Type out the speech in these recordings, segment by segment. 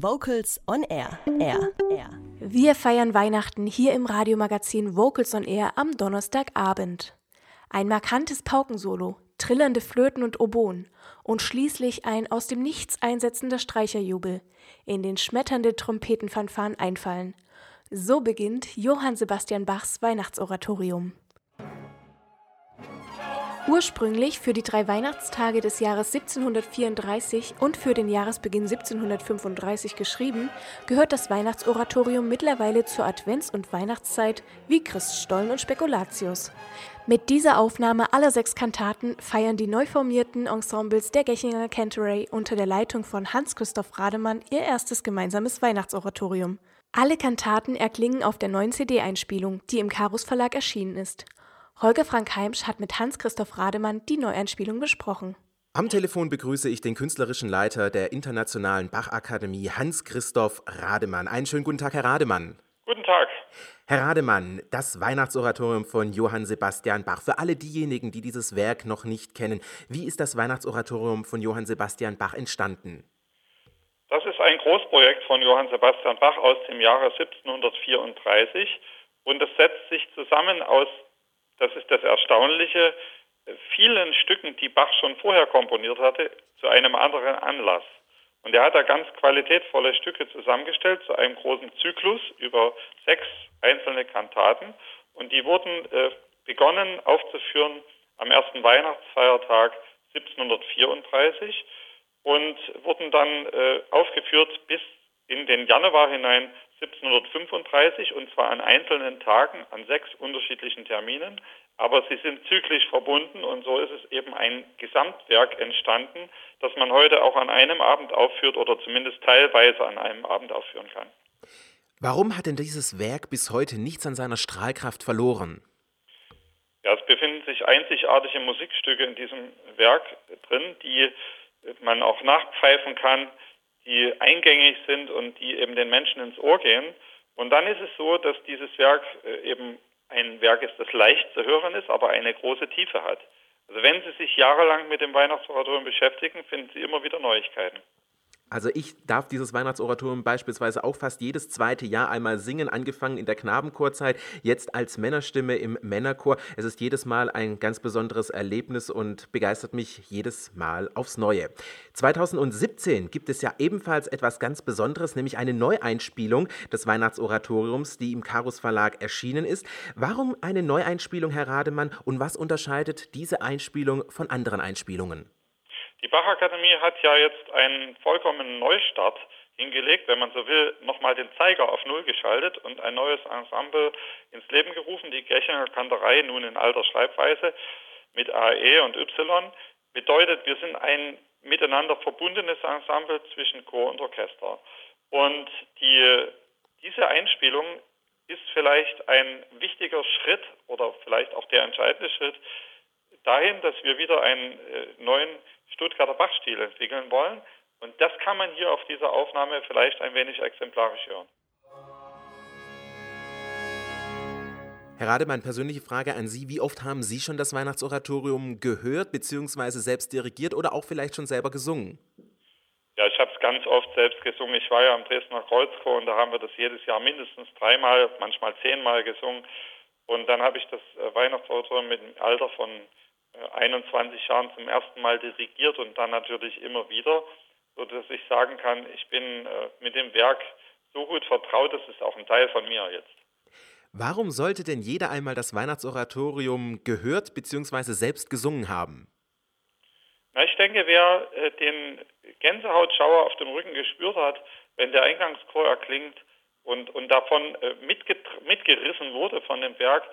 Vocals on Air. Air. Air. Wir feiern Weihnachten hier im Radiomagazin Vocals on Air am Donnerstagabend. Ein markantes Paukensolo, trillernde Flöten und Oboen und schließlich ein aus dem Nichts einsetzender Streicherjubel, in den schmetternde Trompetenfanfaren einfallen. So beginnt Johann Sebastian Bachs Weihnachtsoratorium. Ursprünglich für die drei Weihnachtstage des Jahres 1734 und für den Jahresbeginn 1735 geschrieben, gehört das Weihnachtsoratorium mittlerweile zur Advents- und Weihnachtszeit wie Christstollen und Spekulatius. Mit dieser Aufnahme aller sechs Kantaten feiern die neu formierten Ensembles der Gechinger Canterbury unter der Leitung von Hans-Christoph Rademann ihr erstes gemeinsames Weihnachtsoratorium. Alle Kantaten erklingen auf der neuen CD-Einspielung, die im Karus Verlag erschienen ist. Holger Frank Heimsch hat mit Hans-Christoph Rademann die Neueinspielung besprochen. Am Telefon begrüße ich den künstlerischen Leiter der Internationalen Bachakademie, Hans-Christoph Rademann. Einen schönen guten Tag, Herr Rademann. Guten Tag. Herr Rademann, das Weihnachtsoratorium von Johann Sebastian Bach. Für alle diejenigen, die dieses Werk noch nicht kennen, wie ist das Weihnachtsoratorium von Johann Sebastian Bach entstanden? Das ist ein Großprojekt von Johann Sebastian Bach aus dem Jahre 1734 und es setzt sich zusammen aus das ist das Erstaunliche, vielen Stücken, die Bach schon vorher komponiert hatte, zu einem anderen Anlass. Und er hat da ganz qualitätvolle Stücke zusammengestellt zu einem großen Zyklus über sechs einzelne Kantaten. Und die wurden äh, begonnen aufzuführen am ersten Weihnachtsfeiertag 1734 und wurden dann äh, aufgeführt bis in den Januar hinein 1735 und zwar an einzelnen Tagen, an sechs unterschiedlichen Terminen. Aber sie sind zyklisch verbunden und so ist es eben ein Gesamtwerk entstanden, das man heute auch an einem Abend aufführt oder zumindest teilweise an einem Abend aufführen kann. Warum hat denn dieses Werk bis heute nichts an seiner Strahlkraft verloren? Ja, es befinden sich einzigartige Musikstücke in diesem Werk drin, die man auch nachpfeifen kann die eingängig sind und die eben den Menschen ins Ohr gehen. Und dann ist es so, dass dieses Werk äh, eben ein Werk ist, das leicht zu hören ist, aber eine große Tiefe hat. Also wenn Sie sich jahrelang mit dem Weihnachtsoratorium beschäftigen, finden Sie immer wieder Neuigkeiten. Also ich darf dieses Weihnachtsoratorium beispielsweise auch fast jedes zweite Jahr einmal singen, angefangen in der Knabenchorzeit, jetzt als Männerstimme im Männerchor. Es ist jedes Mal ein ganz besonderes Erlebnis und begeistert mich jedes Mal aufs Neue. 2017 gibt es ja ebenfalls etwas ganz Besonderes, nämlich eine Neueinspielung des Weihnachtsoratoriums, die im Karus Verlag erschienen ist. Warum eine Neueinspielung, Herr Rademann, und was unterscheidet diese Einspielung von anderen Einspielungen? Die Bachakademie hat ja jetzt einen vollkommenen Neustart hingelegt, wenn man so will, nochmal den Zeiger auf Null geschaltet und ein neues Ensemble ins Leben gerufen, die Gechinger Kanterei nun in alter Schreibweise mit AE und Y. Bedeutet, wir sind ein miteinander verbundenes Ensemble zwischen Chor und Orchester. Und die, diese Einspielung ist vielleicht ein wichtiger Schritt oder vielleicht auch der entscheidende Schritt dahin, dass wir wieder einen äh, neuen Stuttgarter Bachstil entwickeln wollen. Und das kann man hier auf dieser Aufnahme vielleicht ein wenig exemplarisch hören. Herr Rademann, persönliche Frage an Sie. Wie oft haben Sie schon das Weihnachtsoratorium gehört bzw. selbst dirigiert oder auch vielleicht schon selber gesungen? Ja, ich habe es ganz oft selbst gesungen. Ich war ja am Dresdner Kreuzchor und da haben wir das jedes Jahr mindestens dreimal, manchmal zehnmal gesungen. Und dann habe ich das äh, Weihnachtsoratorium mit dem Alter von 21 äh, Jahren zum ersten Mal dirigiert und dann natürlich immer wieder, sodass ich sagen kann, ich bin äh, mit dem Werk so gut vertraut, das ist auch ein Teil von mir jetzt. Warum sollte denn jeder einmal das Weihnachtsoratorium gehört bzw. selbst gesungen haben? Na, ich denke, wer äh, den Gänsehautschauer auf dem Rücken gespürt hat, wenn der Eingangschor erklingt und, und davon äh, mitgerissen wurde von dem Werk,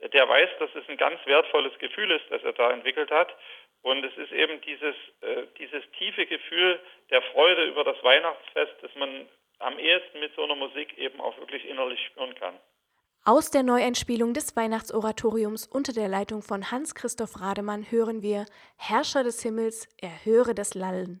der weiß, dass es ein ganz wertvolles Gefühl ist, das er da entwickelt hat. Und es ist eben dieses, äh, dieses tiefe Gefühl der Freude über das Weihnachtsfest, das man am ehesten mit so einer Musik eben auch wirklich innerlich spüren kann. Aus der Neueinspielung des Weihnachtsoratoriums unter der Leitung von Hans-Christoph Rademann hören wir Herrscher des Himmels, erhöre das Lallen.